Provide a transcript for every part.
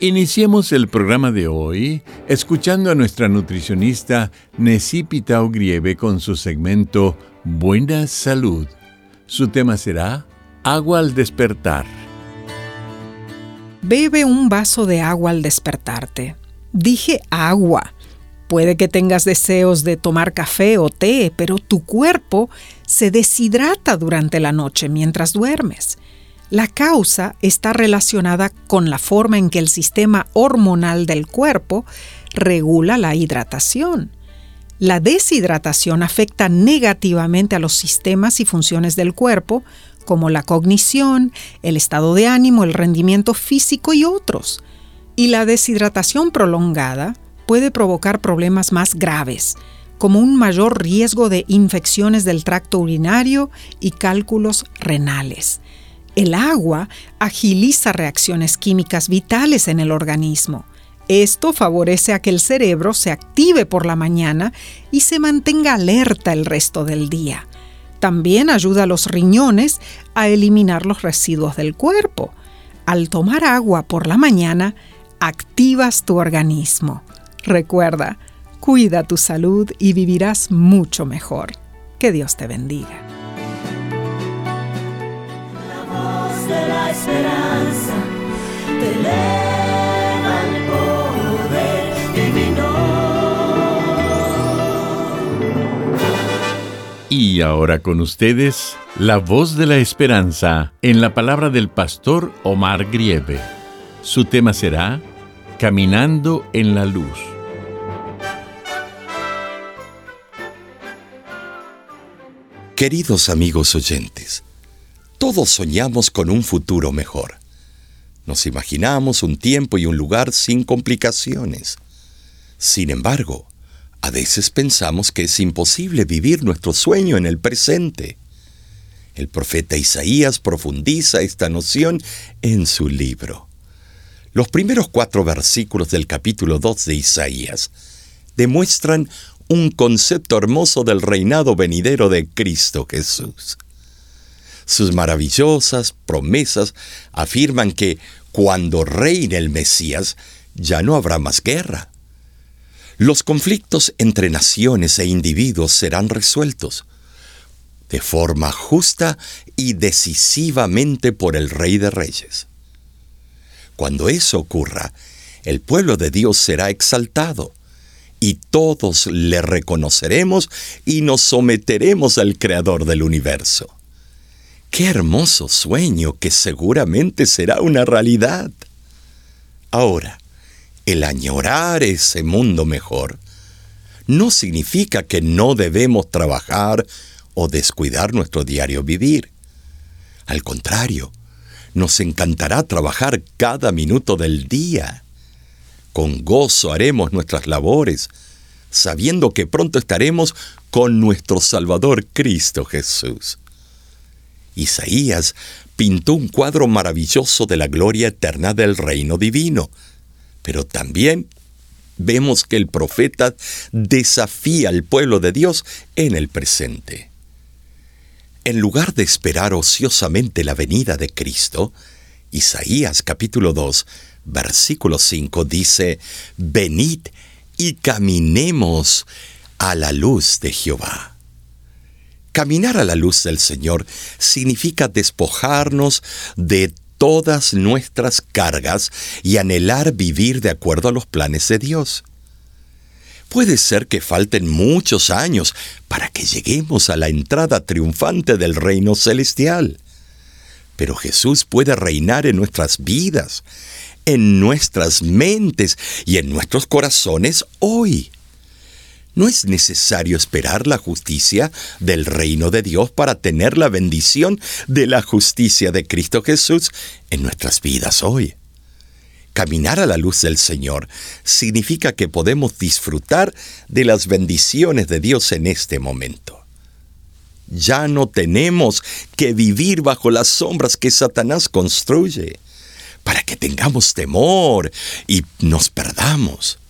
Iniciemos el programa de hoy escuchando a nuestra nutricionista Necipita Grieve con su segmento Buena Salud. Su tema será Agua al despertar. Bebe un vaso de agua al despertarte. Dije agua. Puede que tengas deseos de tomar café o té, pero tu cuerpo se deshidrata durante la noche mientras duermes. La causa está relacionada con la forma en que el sistema hormonal del cuerpo regula la hidratación. La deshidratación afecta negativamente a los sistemas y funciones del cuerpo, como la cognición, el estado de ánimo, el rendimiento físico y otros. Y la deshidratación prolongada puede provocar problemas más graves, como un mayor riesgo de infecciones del tracto urinario y cálculos renales. El agua agiliza reacciones químicas vitales en el organismo. Esto favorece a que el cerebro se active por la mañana y se mantenga alerta el resto del día. También ayuda a los riñones a eliminar los residuos del cuerpo. Al tomar agua por la mañana, activas tu organismo. Recuerda, cuida tu salud y vivirás mucho mejor. Que Dios te bendiga. Esperanza te eleva el poder divino. Y ahora con ustedes, la voz de la esperanza en la palabra del pastor Omar Grieve. Su tema será Caminando en la Luz. Queridos amigos oyentes, todos soñamos con un futuro mejor. Nos imaginamos un tiempo y un lugar sin complicaciones. Sin embargo, a veces pensamos que es imposible vivir nuestro sueño en el presente. El profeta Isaías profundiza esta noción en su libro. Los primeros cuatro versículos del capítulo 2 de Isaías demuestran un concepto hermoso del reinado venidero de Cristo Jesús. Sus maravillosas promesas afirman que cuando reine el Mesías ya no habrá más guerra. Los conflictos entre naciones e individuos serán resueltos de forma justa y decisivamente por el Rey de Reyes. Cuando eso ocurra, el pueblo de Dios será exaltado y todos le reconoceremos y nos someteremos al Creador del universo. Qué hermoso sueño que seguramente será una realidad. Ahora, el añorar ese mundo mejor no significa que no debemos trabajar o descuidar nuestro diario vivir. Al contrario, nos encantará trabajar cada minuto del día. Con gozo haremos nuestras labores, sabiendo que pronto estaremos con nuestro Salvador Cristo Jesús. Isaías pintó un cuadro maravilloso de la gloria eterna del reino divino, pero también vemos que el profeta desafía al pueblo de Dios en el presente. En lugar de esperar ociosamente la venida de Cristo, Isaías capítulo 2, versículo 5 dice, Venid y caminemos a la luz de Jehová. Caminar a la luz del Señor significa despojarnos de todas nuestras cargas y anhelar vivir de acuerdo a los planes de Dios. Puede ser que falten muchos años para que lleguemos a la entrada triunfante del reino celestial. Pero Jesús puede reinar en nuestras vidas, en nuestras mentes y en nuestros corazones hoy. No es necesario esperar la justicia del reino de Dios para tener la bendición de la justicia de Cristo Jesús en nuestras vidas hoy. Caminar a la luz del Señor significa que podemos disfrutar de las bendiciones de Dios en este momento. Ya no tenemos que vivir bajo las sombras que Satanás construye para que tengamos temor y nos perdamos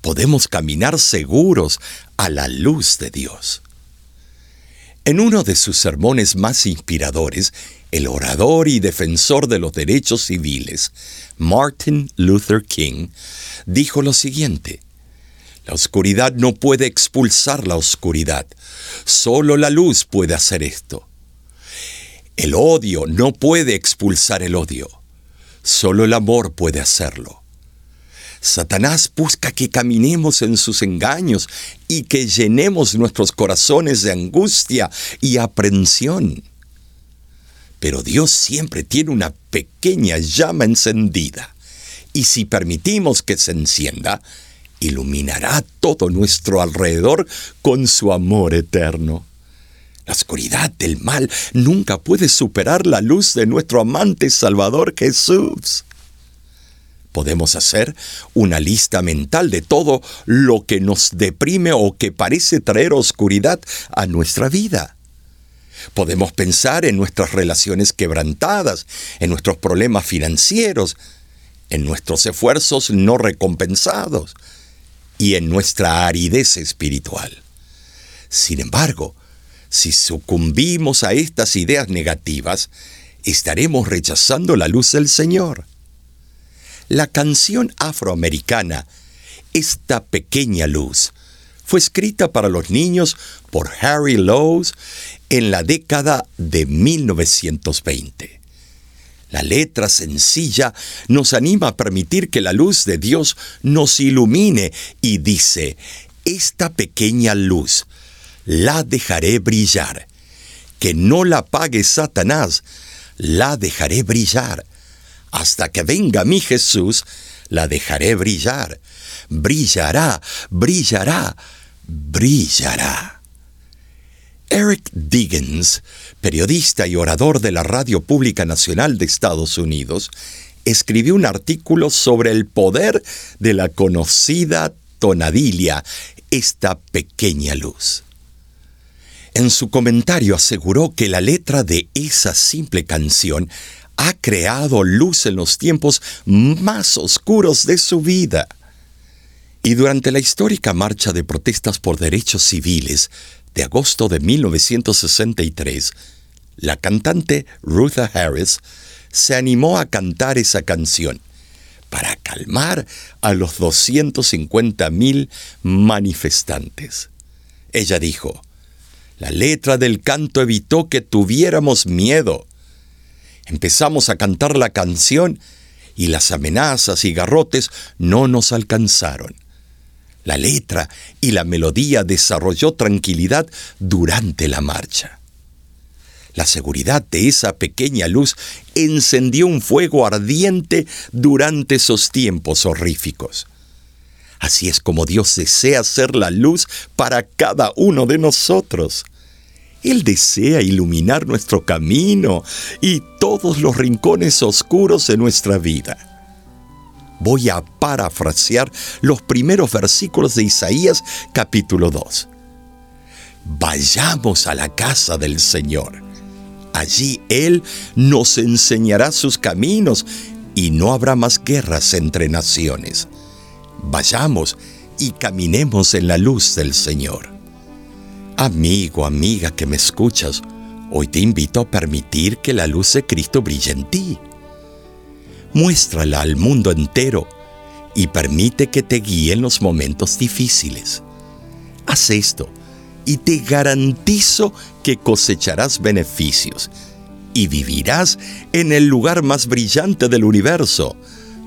podemos caminar seguros a la luz de Dios. En uno de sus sermones más inspiradores, el orador y defensor de los derechos civiles, Martin Luther King, dijo lo siguiente, La oscuridad no puede expulsar la oscuridad, solo la luz puede hacer esto. El odio no puede expulsar el odio, solo el amor puede hacerlo. Satanás busca que caminemos en sus engaños y que llenemos nuestros corazones de angustia y aprensión. Pero Dios siempre tiene una pequeña llama encendida, y si permitimos que se encienda, iluminará todo nuestro alrededor con su amor eterno. La oscuridad del mal nunca puede superar la luz de nuestro amante Salvador Jesús. Podemos hacer una lista mental de todo lo que nos deprime o que parece traer oscuridad a nuestra vida. Podemos pensar en nuestras relaciones quebrantadas, en nuestros problemas financieros, en nuestros esfuerzos no recompensados y en nuestra aridez espiritual. Sin embargo, si sucumbimos a estas ideas negativas, estaremos rechazando la luz del Señor. La canción afroamericana, Esta pequeña luz, fue escrita para los niños por Harry Lowes en la década de 1920. La letra sencilla nos anima a permitir que la luz de Dios nos ilumine y dice, esta pequeña luz la dejaré brillar, que no la apague Satanás, la dejaré brillar hasta que venga mi Jesús, la dejaré brillar. Brillará, brillará, brillará. Eric Diggins, periodista y orador de la Radio Pública Nacional de Estados Unidos, escribió un artículo sobre el poder de la conocida tonadilia, esta pequeña luz. En su comentario aseguró que la letra de esa simple canción ha creado luz en los tiempos más oscuros de su vida. Y durante la histórica marcha de protestas por derechos civiles de agosto de 1963, la cantante Rutha Harris se animó a cantar esa canción para calmar a los 250.000 manifestantes. Ella dijo, la letra del canto evitó que tuviéramos miedo Empezamos a cantar la canción y las amenazas y garrotes no nos alcanzaron. La letra y la melodía desarrolló tranquilidad durante la marcha. La seguridad de esa pequeña luz encendió un fuego ardiente durante esos tiempos horríficos. Así es como Dios desea ser la luz para cada uno de nosotros. Él desea iluminar nuestro camino y todos los rincones oscuros de nuestra vida. Voy a parafrasear los primeros versículos de Isaías capítulo 2. Vayamos a la casa del Señor. Allí Él nos enseñará sus caminos y no habrá más guerras entre naciones. Vayamos y caminemos en la luz del Señor. Amigo, amiga que me escuchas, hoy te invito a permitir que la luz de Cristo brille en ti. Muéstrala al mundo entero y permite que te guíe en los momentos difíciles. Haz esto y te garantizo que cosecharás beneficios y vivirás en el lugar más brillante del universo,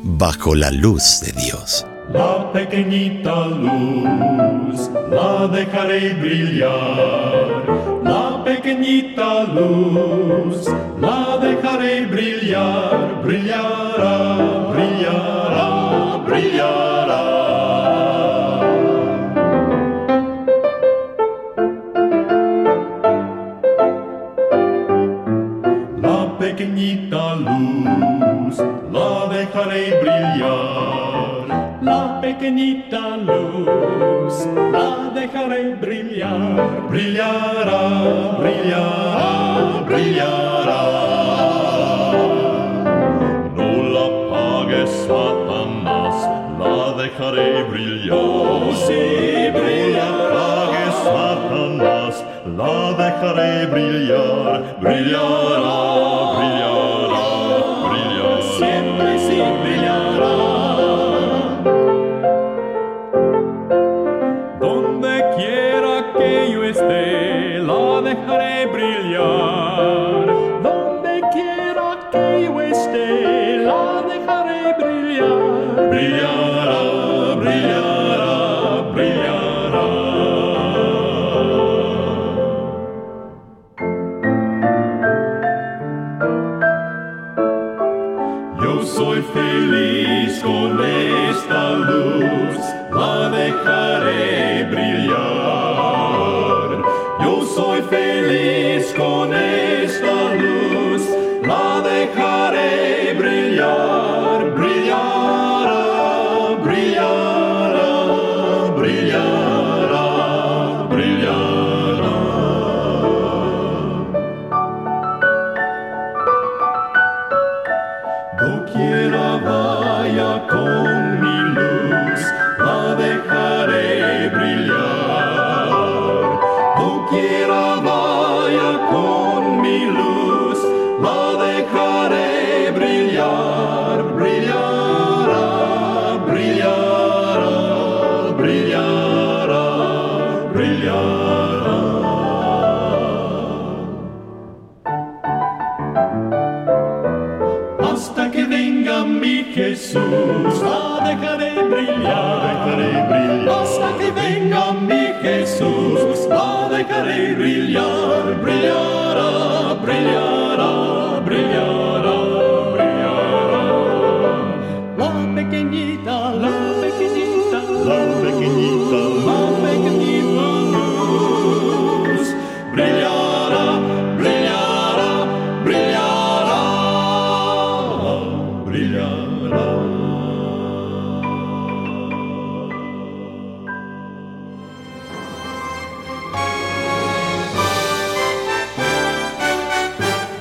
bajo la luz de Dios. La pequeñita luz la dejaré brillar. La pequeñita luz la dejaré brillar. Brillará, pequeñita luz la dejaré brillar. Brillará, brillará, brillará. No la pagues, Satanás, la dejaré brillar. Oh, sí, brillará. No la pagues, Satanás, la dejaré brillar. Brillará, brillará, brillará. Siempre sí brillará. Yo soy feliz con esta luz, la dejaré brillar. Yo soy feliz con Jesús. La dejaré brillar, dejaré brillar. Hasta que venga mi Jesús, la dejaré brillar, brillará, brillará,